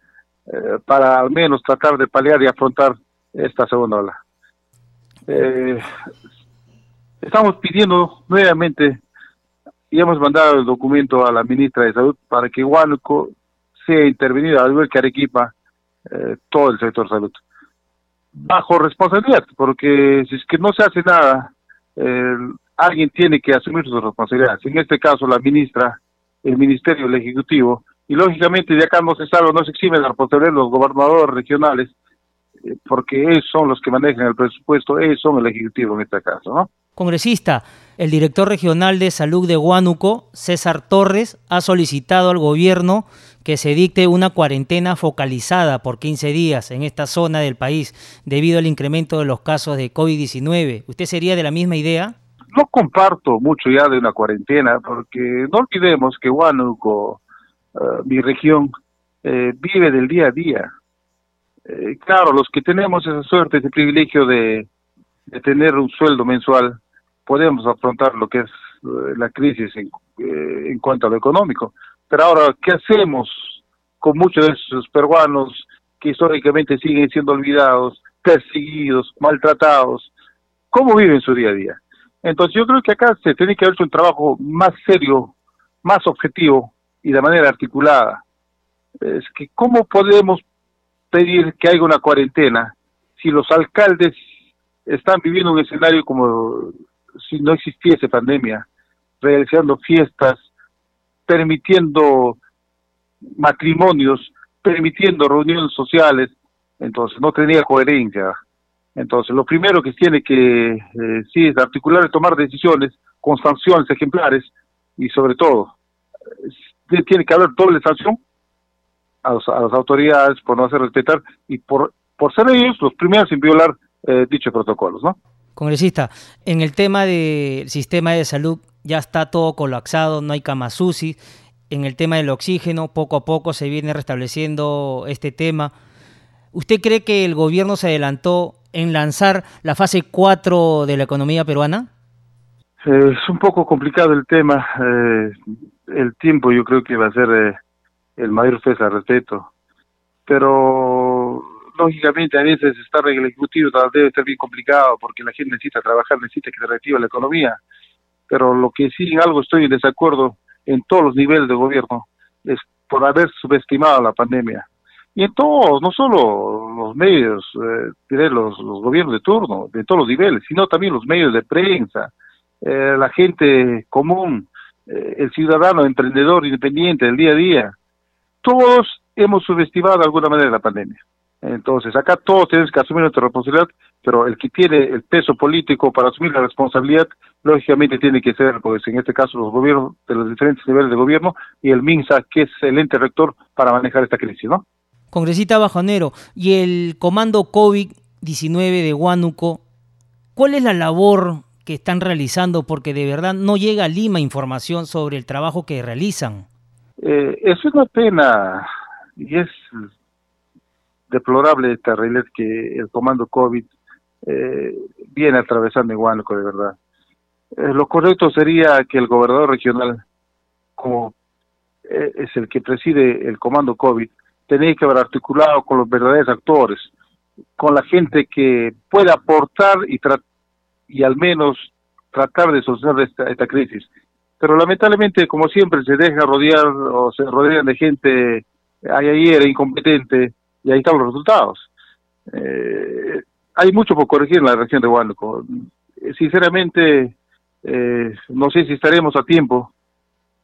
eh, para al menos tratar de paliar y afrontar esta segunda ola. Eh, estamos pidiendo nuevamente y hemos mandado el documento a la ministra de Salud para que Huánuco sea intervenido, al igual que Arequipa, eh, todo el sector salud. Bajo responsabilidad, porque si es que no se hace nada, alguien tiene que asumir sus responsabilidades. En este caso, la ministra, el Ministerio, el Ejecutivo, y lógicamente de acá no se sabe, no se exime la responsabilidad de los gobernadores regionales, eh, porque ellos son los que manejan el presupuesto, ellos son el Ejecutivo en este caso, ¿no? Congresista, el director regional de salud de Huánuco, César Torres, ha solicitado al gobierno que se dicte una cuarentena focalizada por 15 días en esta zona del país debido al incremento de los casos de COVID-19. ¿Usted sería de la misma idea? No comparto mucho ya de una cuarentena, porque no olvidemos que Huánuco, eh, mi región, eh, vive del día a día. Eh, claro, los que tenemos esa suerte, ese privilegio de, tener un sueldo mensual, podemos afrontar lo que es la crisis en, en cuanto a lo económico. Pero ahora, ¿qué hacemos con muchos de esos peruanos que históricamente siguen siendo olvidados, perseguidos, maltratados? ¿Cómo viven su día a día? Entonces yo creo que acá se tiene que hacer un trabajo más serio, más objetivo y de manera articulada. Es que cómo podemos pedir que haya una cuarentena si los alcaldes están viviendo un escenario como si no existiese pandemia, realizando fiestas, permitiendo matrimonios, permitiendo reuniones sociales, entonces no tenía coherencia. Entonces, lo primero que tiene que, eh, sí, es articular y tomar decisiones con sanciones ejemplares y sobre todo, eh, tiene que haber doble sanción a, las autoridades por no hacer respetar y por, por ser ellos los primeros en violar eh, dichos protocolos, ¿no? Congresista, en el tema del sistema de salud ya está todo colapsado, no hay camas UCI. En el tema del oxígeno, poco a poco se viene restableciendo este tema. ¿Usted cree que el gobierno se adelantó en lanzar la fase 4 de la economía peruana? Es un poco complicado el tema. Eh, el tiempo yo creo que va a ser eh, el mayor peso al respeto. Pero lógicamente a veces estar en el ejecutivo debe ser bien complicado porque la gente necesita trabajar, necesita que se reactive la economía. Pero lo que sí en algo estoy en desacuerdo en todos los niveles de gobierno es por haber subestimado la pandemia. Y en todos, no solo los medios, eh, los, los gobiernos de turno, de todos los niveles, sino también los medios de prensa, eh, la gente común, eh, el ciudadano emprendedor independiente del día a día. Todos hemos subestimado de alguna manera la pandemia. Entonces, acá todos tenemos que asumir nuestra responsabilidad, pero el que tiene el peso político para asumir la responsabilidad, lógicamente tiene que ser, pues en este caso, los gobiernos de los diferentes niveles de gobierno y el MINSA, que es el ente rector para manejar esta crisis, ¿no? Congresista Bajonero, y el comando COVID-19 de Huánuco, ¿cuál es la labor que están realizando? Porque de verdad no llega a Lima información sobre el trabajo que realizan. Eh, es una pena y es deplorable, terrible que el comando COVID eh, viene atravesando Huánuco, de verdad. Eh, lo correcto sería que el gobernador regional, como es el que preside el comando COVID, tenía que haber articulado con los verdaderos actores, con la gente que pueda aportar y, y al menos tratar de solucionar esta, esta crisis. Pero lamentablemente, como siempre, se deja rodear o se rodean de gente ayer incompetente y ahí están los resultados. Eh, hay mucho por corregir en la región de Huánuco. Sinceramente, eh, no sé si estaremos a tiempo,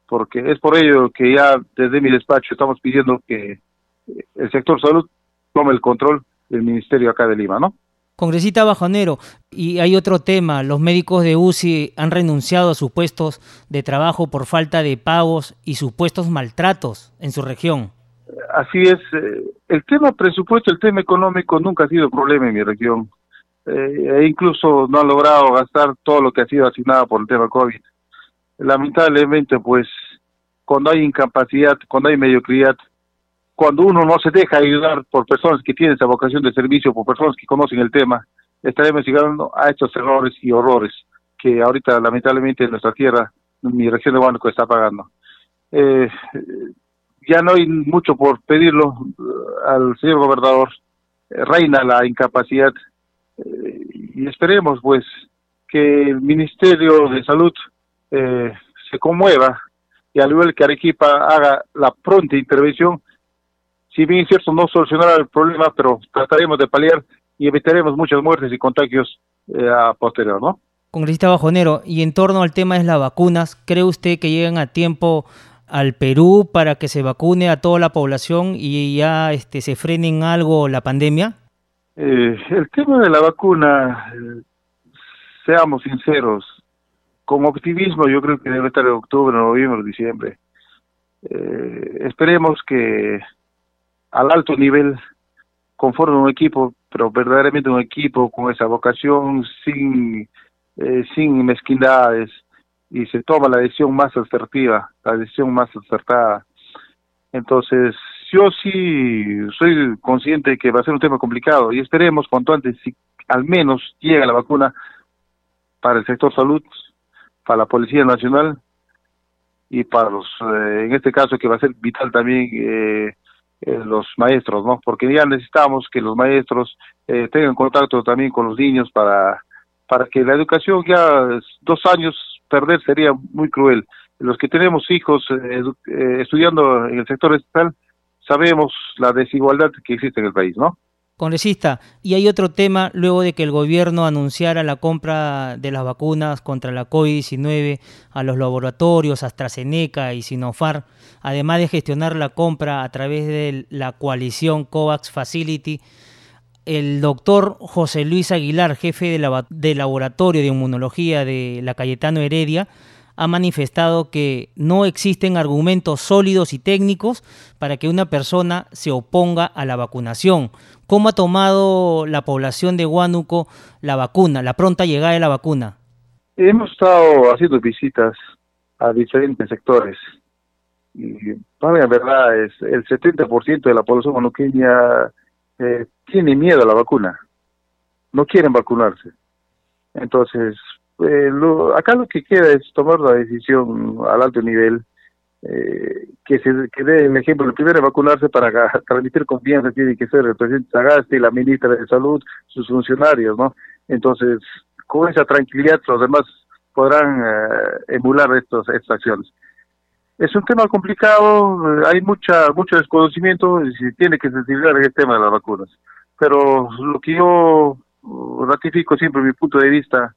porque es por ello que ya desde mi despacho estamos pidiendo que el sector salud tome el control del ministerio acá de Lima, ¿no? Congresista Bajonero, y hay otro tema, los médicos de UCI han renunciado a sus puestos de trabajo por falta de pagos y supuestos maltratos en su región. Así es, eh, el tema presupuesto, el tema económico nunca ha sido problema en mi región. Eh, e incluso no ha logrado gastar todo lo que ha sido asignado por el tema COVID. Lamentablemente, pues, cuando hay incapacidad, cuando hay mediocridad, cuando uno no se deja ayudar por personas que tienen esa vocación de servicio, por personas que conocen el tema, estaremos llegando a estos errores y horrores que ahorita lamentablemente en nuestra tierra, en mi región de Huánuco, está pagando. Eh, ya no hay mucho por pedirlo eh, al señor gobernador, eh, reina la incapacidad y esperemos pues que el Ministerio de Salud se conmueva y al igual que Arequipa haga la pronta intervención si bien es cierto, no solucionará el problema, pero trataremos de paliar y evitaremos muchas muertes y contagios eh, a posterior, ¿no? Congresista Bajonero, y en torno al tema de las vacunas, ¿cree usted que llegan a tiempo al Perú para que se vacune a toda la población y ya este, se frene en algo la pandemia? Eh, el tema de la vacuna, eh, seamos sinceros, con optimismo yo creo que debe estar en octubre, noviembre, diciembre. esperemos que al alto nivel, conforme un equipo, pero verdaderamente un equipo con esa vocación, sin, eh, sin mezquindades, y se toma la decisión más asertiva, la decisión más acertada. Entonces, yo sí soy consciente que va a ser un tema complicado y esperemos cuanto antes, si al menos llega la vacuna para el sector salud, para la Policía Nacional y para los, eh, en este caso que va a ser vital también eh, eh, los maestros, ¿no? Porque ya necesitamos que los maestros eh, tengan contacto también con los niños para, para que la educación ya dos años perder sería muy cruel. Los que tenemos hijos eh, estudiando en el sector estatal sabemos la desigualdad que existe en el país, ¿no? Congresista, y hay otro tema luego de que el gobierno anunciara la compra de las vacunas contra la COVID-19 a los laboratorios AstraZeneca y Sinopharm, además de gestionar la compra a través de la coalición COVAX Facility. El doctor José Luis Aguilar, jefe de, de laboratorio de inmunología de la Cayetano Heredia, ha manifestado que no existen argumentos sólidos y técnicos para que una persona se oponga a la vacunación. ¿Cómo ha tomado la población de Huánuco la vacuna, la pronta llegada de la vacuna? Hemos estado haciendo visitas a diferentes sectores y para la verdad es el 70% de la población huanuqueña eh, tiene miedo a la vacuna, no quieren vacunarse. Entonces, eh, acá lo que queda es tomar la decisión al alto nivel, eh, que se que dé el ejemplo, el primero vacunarse para transmitir confianza tiene que ser el presidente Sagasti, la ministra de Salud, sus funcionarios, ¿no? Entonces, con esa tranquilidad los demás podrán eh, emular estos, estas acciones. Es un tema complicado, hay mucha mucho desconocimiento y se tiene que sensibilizar el tema de las vacunas. Pero lo que yo ratifico siempre mi punto de vista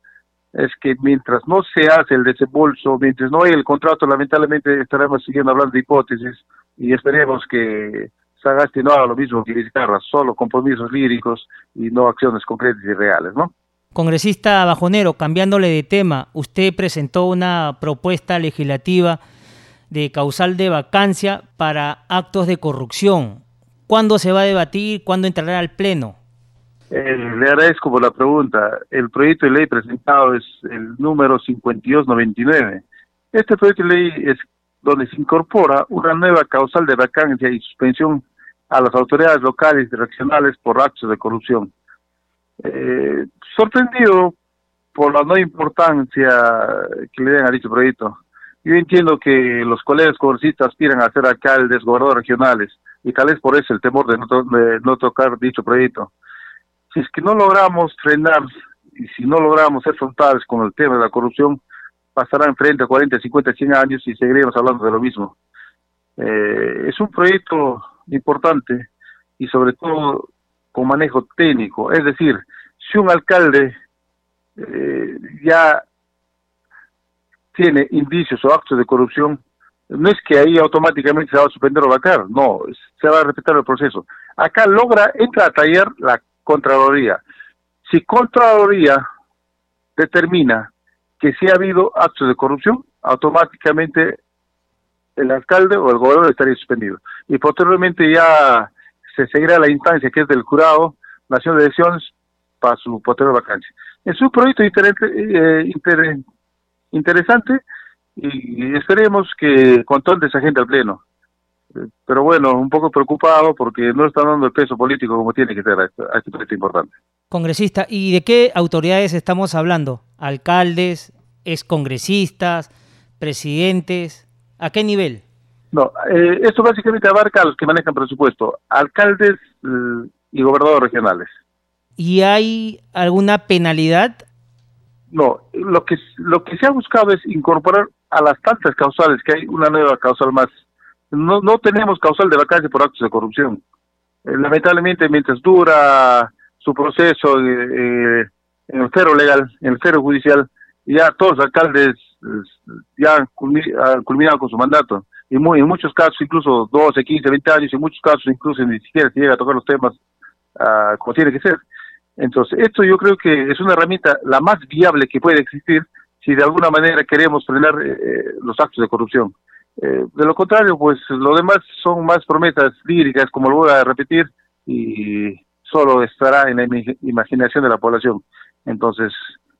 es que mientras no se hace el desembolso, mientras no hay el contrato, lamentablemente estaremos siguiendo hablando de hipótesis y esperemos que Sagasti no haga lo mismo que Vizcarra, solo compromisos líricos y no acciones concretas y reales, ¿no? Congresista Bajonero, cambiándole de tema, usted presentó una propuesta legislativa de causal de vacancia para actos de corrupción. ¿Cuándo se va a debatir? ¿Cuándo entrará al Pleno? Eh, le agradezco por la pregunta. El proyecto de ley presentado es el número 5299. Este proyecto de ley es donde se incorpora una nueva causal de vacancia y suspensión a las autoridades locales y regionales por actos de corrupción. Eh, sorprendido por la no importancia que le den a dicho proyecto. Yo entiendo que los colegas congresistas aspiran a ser alcaldes, gobernadores regionales, y tal vez por eso el temor de no, de no tocar dicho proyecto si es que no logramos frenar y si no logramos ser frontales con el tema de la corrupción, pasarán frente a 40, 50, 100 años y seguiremos hablando de lo mismo. Eh, es un proyecto importante y sobre todo con manejo técnico. Es decir, si un alcalde eh, ya tiene indicios o actos de corrupción, no es que ahí automáticamente se va a suspender o vacar, no, se va a respetar el proceso. Acá logra, entra a tallar la Contraloría. Si Contraloría determina que si ha habido actos de corrupción, automáticamente el alcalde o el gobernador estaría suspendido. Y posteriormente ya se seguirá la instancia que es del jurado nacional de elecciones para su posterior vacancia. Es un proyecto eh, interesante y esperemos que con todo esa gente al pleno pero bueno, un poco preocupado porque no están dando el peso político como tiene que ser a este, a este proyecto importante. Congresista, ¿y de qué autoridades estamos hablando? ¿Alcaldes, excongresistas, presidentes? ¿A qué nivel? No, eh, esto básicamente abarca a los que manejan presupuesto, alcaldes eh, y gobernadores regionales. ¿Y hay alguna penalidad? No, lo que, lo que se ha buscado es incorporar a las tantas causales, que hay una nueva causal más no, no tenemos causal de vacancia por actos de corrupción. Eh, lamentablemente, mientras dura su proceso eh, en el cero legal, en el cero judicial, ya todos los alcaldes ya han culminado con su mandato. Y en muchos casos, incluso 12, 15, 20 años, en muchos casos, incluso ni siquiera se llega a tocar los temas uh, como tiene que ser. Entonces, esto yo creo que es una herramienta la más viable que puede existir si de alguna manera queremos frenar eh, los actos de corrupción. Eh, de lo contrario, pues lo demás son más promesas líricas, como lo voy a repetir, y solo estará en la imaginación de la población. Entonces,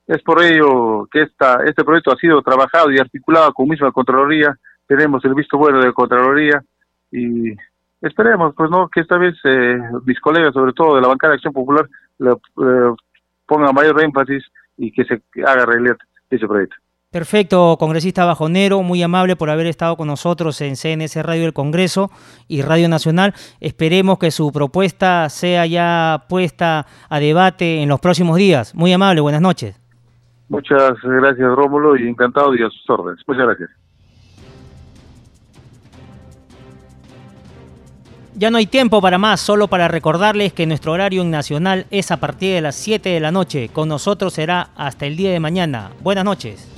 es por ello que esta, este proyecto ha sido trabajado y articulado con misma Contraloría, tenemos el visto bueno de Contraloría y esperemos, pues no, que esta vez eh, mis colegas, sobre todo de la bancada de Acción Popular, le, eh, pongan mayor énfasis y que se haga realidad ese proyecto. Perfecto, congresista Bajonero, muy amable por haber estado con nosotros en CNS Radio del Congreso y Radio Nacional. Esperemos que su propuesta sea ya puesta a debate en los próximos días. Muy amable, buenas noches. Muchas gracias, Rómulo, y encantado y a sus órdenes. Muchas gracias. Ya no hay tiempo para más, solo para recordarles que nuestro horario en Nacional es a partir de las 7 de la noche. Con nosotros será hasta el día de mañana. Buenas noches.